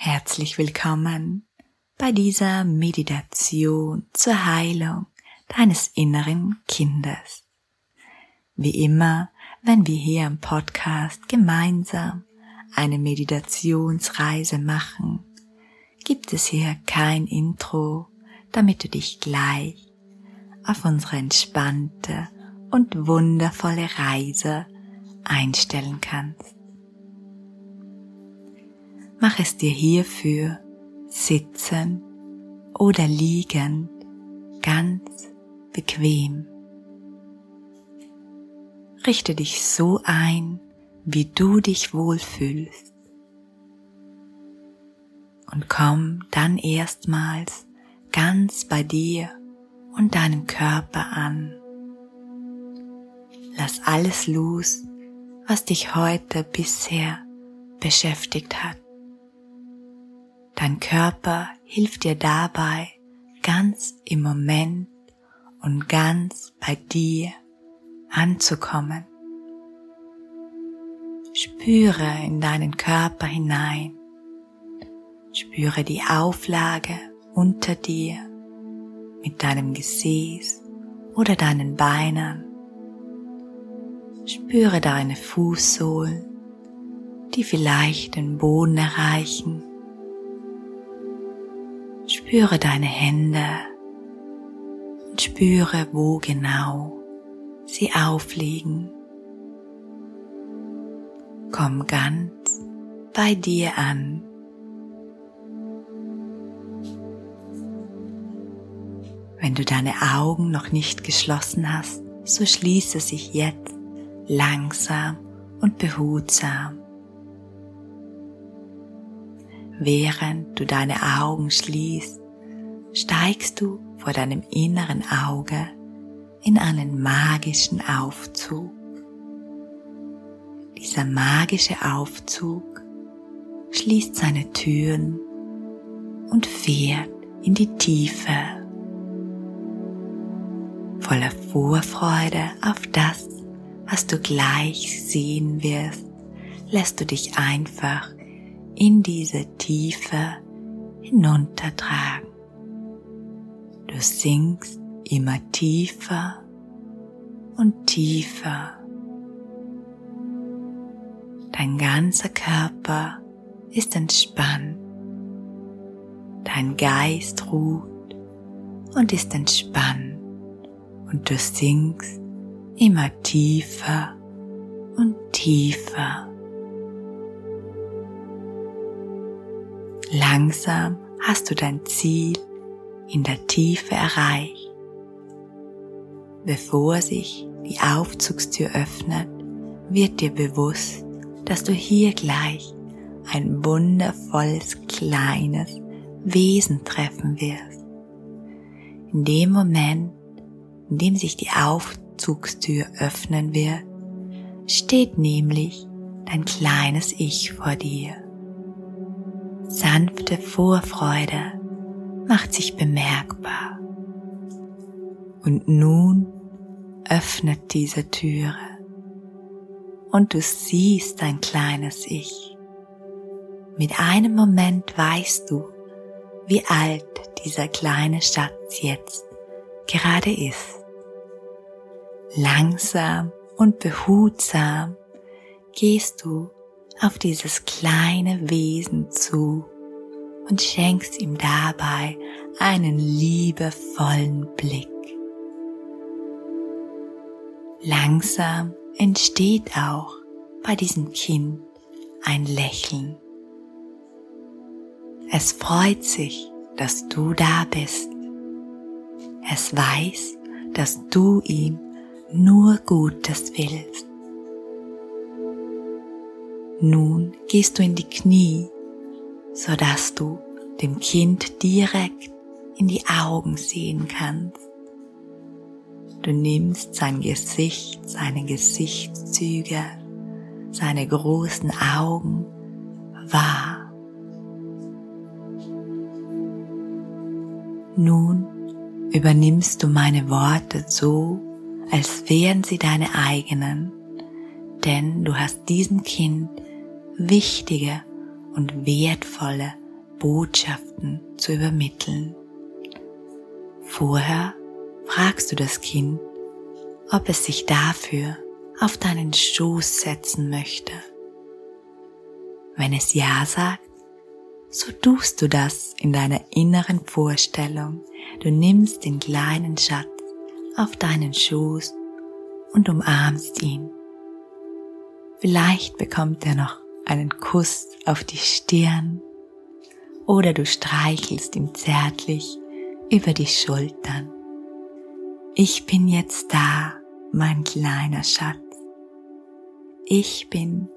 Herzlich willkommen bei dieser Meditation zur Heilung deines inneren Kindes. Wie immer, wenn wir hier im Podcast gemeinsam eine Meditationsreise machen, gibt es hier kein Intro, damit du dich gleich auf unsere entspannte und wundervolle Reise einstellen kannst. Mach es dir hierfür sitzen oder liegend ganz bequem. Richte dich so ein, wie du dich wohlfühlst. Und komm dann erstmals ganz bei dir und deinem Körper an. Lass alles los, was dich heute bisher beschäftigt hat. Dein Körper hilft dir dabei, ganz im Moment und ganz bei dir anzukommen. Spüre in deinen Körper hinein. Spüre die Auflage unter dir mit deinem Gesäß oder deinen Beinen. Spüre deine Fußsohlen, die vielleicht den Boden erreichen. Spüre deine Hände und spüre, wo genau sie aufliegen. Komm ganz bei dir an. Wenn du deine Augen noch nicht geschlossen hast, so schließe sich jetzt langsam und behutsam. Während du deine Augen schließt, steigst du vor deinem inneren Auge in einen magischen Aufzug. Dieser magische Aufzug schließt seine Türen und fährt in die Tiefe. Voller Vorfreude auf das, was du gleich sehen wirst, lässt du dich einfach in diese Tiefe hinuntertragen. Du sinkst immer tiefer und tiefer Dein ganzer Körper ist entspannt. Dein Geist ruht und ist entspannt. Und du sinkst immer tiefer und tiefer. Langsam hast du dein Ziel in der Tiefe erreicht. Bevor sich die Aufzugstür öffnet, wird dir bewusst, dass du hier gleich ein wundervolles kleines Wesen treffen wirst. In dem Moment, in dem sich die Aufzugstür öffnen wird, steht nämlich dein kleines Ich vor dir. Sanfte Vorfreude macht sich bemerkbar. Und nun öffnet diese Türe und du siehst dein kleines Ich. Mit einem Moment weißt du, wie alt dieser kleine Schatz jetzt gerade ist. Langsam und behutsam gehst du auf dieses kleine Wesen zu und schenkst ihm dabei einen liebevollen Blick. Langsam entsteht auch bei diesem Kind ein Lächeln. Es freut sich, dass du da bist. Es weiß, dass du ihm nur Gutes willst. Nun gehst du in die Knie, so dass du dem Kind direkt in die Augen sehen kannst. Du nimmst sein Gesicht, seine Gesichtszüge, seine großen Augen wahr. Nun übernimmst du meine Worte so, als wären sie deine eigenen, denn du hast diesem Kind wichtige und wertvolle Botschaften zu übermitteln. Vorher fragst du das Kind, ob es sich dafür auf deinen Schoß setzen möchte. Wenn es Ja sagt, so tust du das in deiner inneren Vorstellung. Du nimmst den kleinen Schatz auf deinen Schoß und umarmst ihn. Vielleicht bekommt er noch einen Kuss auf die Stirn oder du streichelst ihm zärtlich über die Schultern. Ich bin jetzt da, mein kleiner Schatz. Ich bin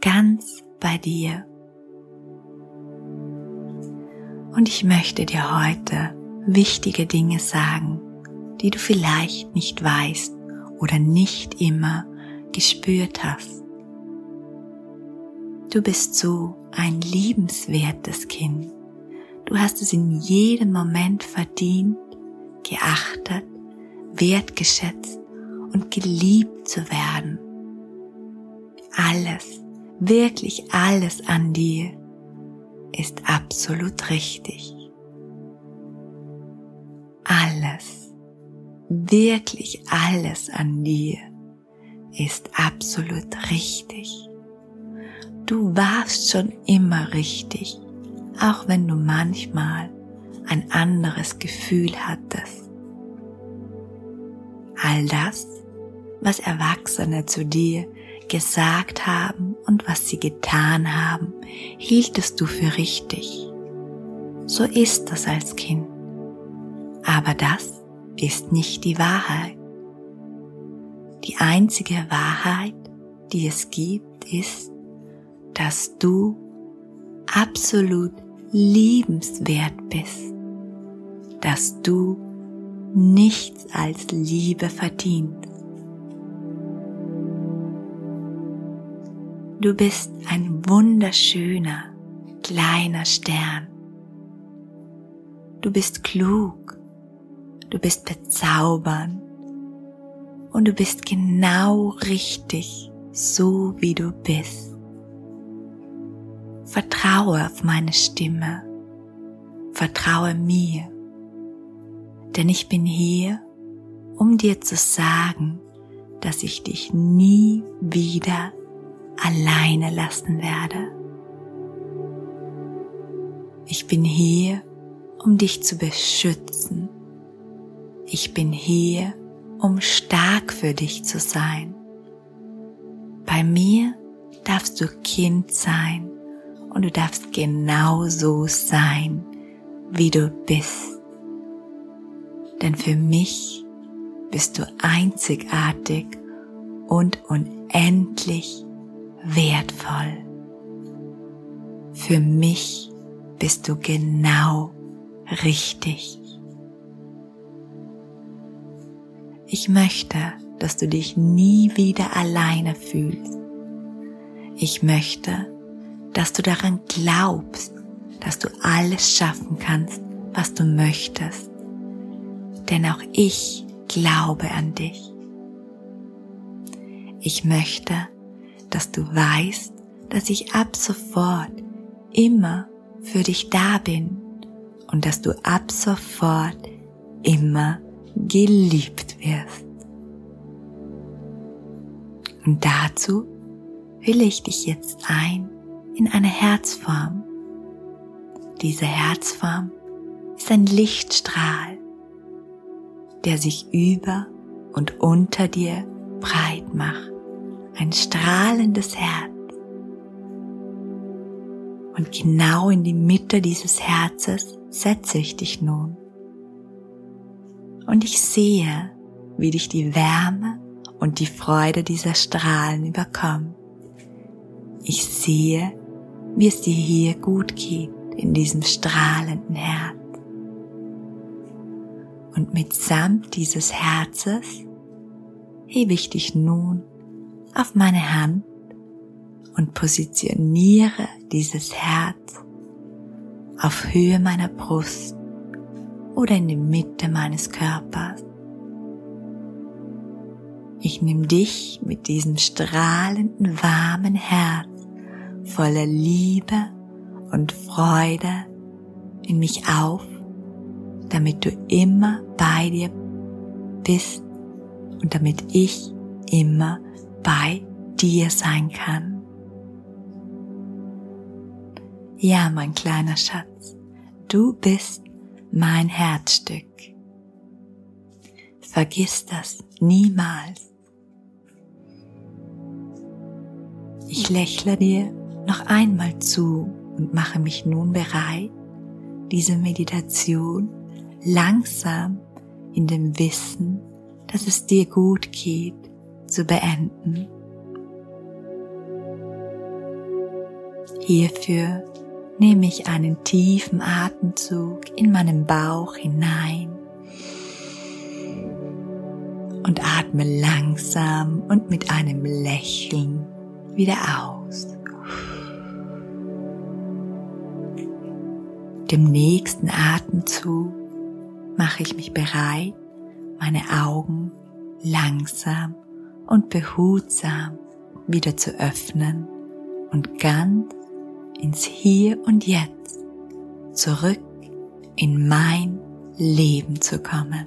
ganz bei dir. Und ich möchte dir heute wichtige Dinge sagen, die du vielleicht nicht weißt oder nicht immer gespürt hast. Du bist so ein liebenswertes Kind. Du hast es in jedem Moment verdient, geachtet, wertgeschätzt und geliebt zu werden. Alles, wirklich alles an dir ist absolut richtig. Alles, wirklich alles an dir ist absolut richtig. Du warst schon immer richtig, auch wenn du manchmal ein anderes Gefühl hattest. All das, was Erwachsene zu dir gesagt haben und was sie getan haben, hieltest du für richtig. So ist das als Kind. Aber das ist nicht die Wahrheit. Die einzige Wahrheit, die es gibt, ist, dass du absolut liebenswert bist, dass du nichts als Liebe verdienst. Du bist ein wunderschöner kleiner Stern. Du bist klug, du bist bezaubernd und du bist genau richtig, so wie du bist. Vertraue auf meine Stimme, vertraue mir, denn ich bin hier, um dir zu sagen, dass ich dich nie wieder alleine lassen werde. Ich bin hier, um dich zu beschützen. Ich bin hier, um stark für dich zu sein. Bei mir darfst du Kind sein und du darfst genauso sein, wie du bist. Denn für mich bist du einzigartig und unendlich wertvoll. Für mich bist du genau richtig. Ich möchte, dass du dich nie wieder alleine fühlst. Ich möchte, dass du daran glaubst, dass du alles schaffen kannst, was du möchtest. Denn auch ich glaube an dich. Ich möchte, dass du weißt, dass ich ab sofort immer für dich da bin und dass du ab sofort immer geliebt wirst. Und dazu will ich dich jetzt ein in eine Herzform. Diese Herzform ist ein Lichtstrahl, der sich über und unter dir breit macht ein strahlendes Herz. Und genau in die Mitte dieses Herzes setze ich dich nun. Und ich sehe, wie dich die Wärme und die Freude dieser Strahlen überkommt. Ich sehe, wie es dir hier gut geht in diesem strahlenden Herz. Und mitsamt dieses Herzes hebe ich dich nun auf meine Hand und positioniere dieses Herz auf Höhe meiner Brust oder in die Mitte meines Körpers. Ich nehme dich mit diesem strahlenden, warmen Herz voller Liebe und Freude in mich auf, damit du immer bei dir bist und damit ich immer bei dir sein kann. Ja, mein kleiner Schatz, du bist mein Herzstück. Vergiss das niemals. Ich lächle dir noch einmal zu und mache mich nun bereit, diese Meditation langsam in dem Wissen, dass es dir gut geht, zu beenden. Hierfür nehme ich einen tiefen Atemzug in meinen Bauch hinein und atme langsam und mit einem Lächeln wieder aus. Dem nächsten Atemzug mache ich mich bereit, meine Augen langsam und behutsam wieder zu öffnen und ganz ins Hier und Jetzt zurück in mein Leben zu kommen.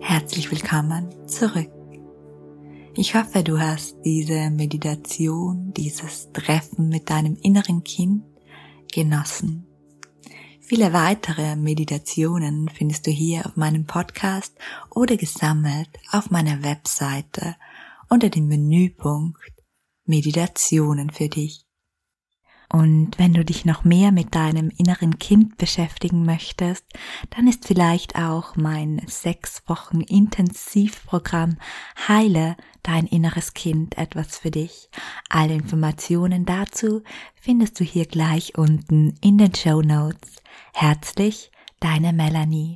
Herzlich willkommen zurück. Ich hoffe, du hast diese Meditation, dieses Treffen mit deinem inneren Kind genossen. Viele weitere Meditationen findest du hier auf meinem Podcast oder gesammelt auf meiner Webseite unter dem Menüpunkt Meditationen für dich. Und wenn du dich noch mehr mit deinem inneren Kind beschäftigen möchtest, dann ist vielleicht auch mein sechs Wochen Intensivprogramm Heile dein inneres Kind etwas für dich. Alle Informationen dazu findest du hier gleich unten in den Show Notes. Herzlich, deine Melanie.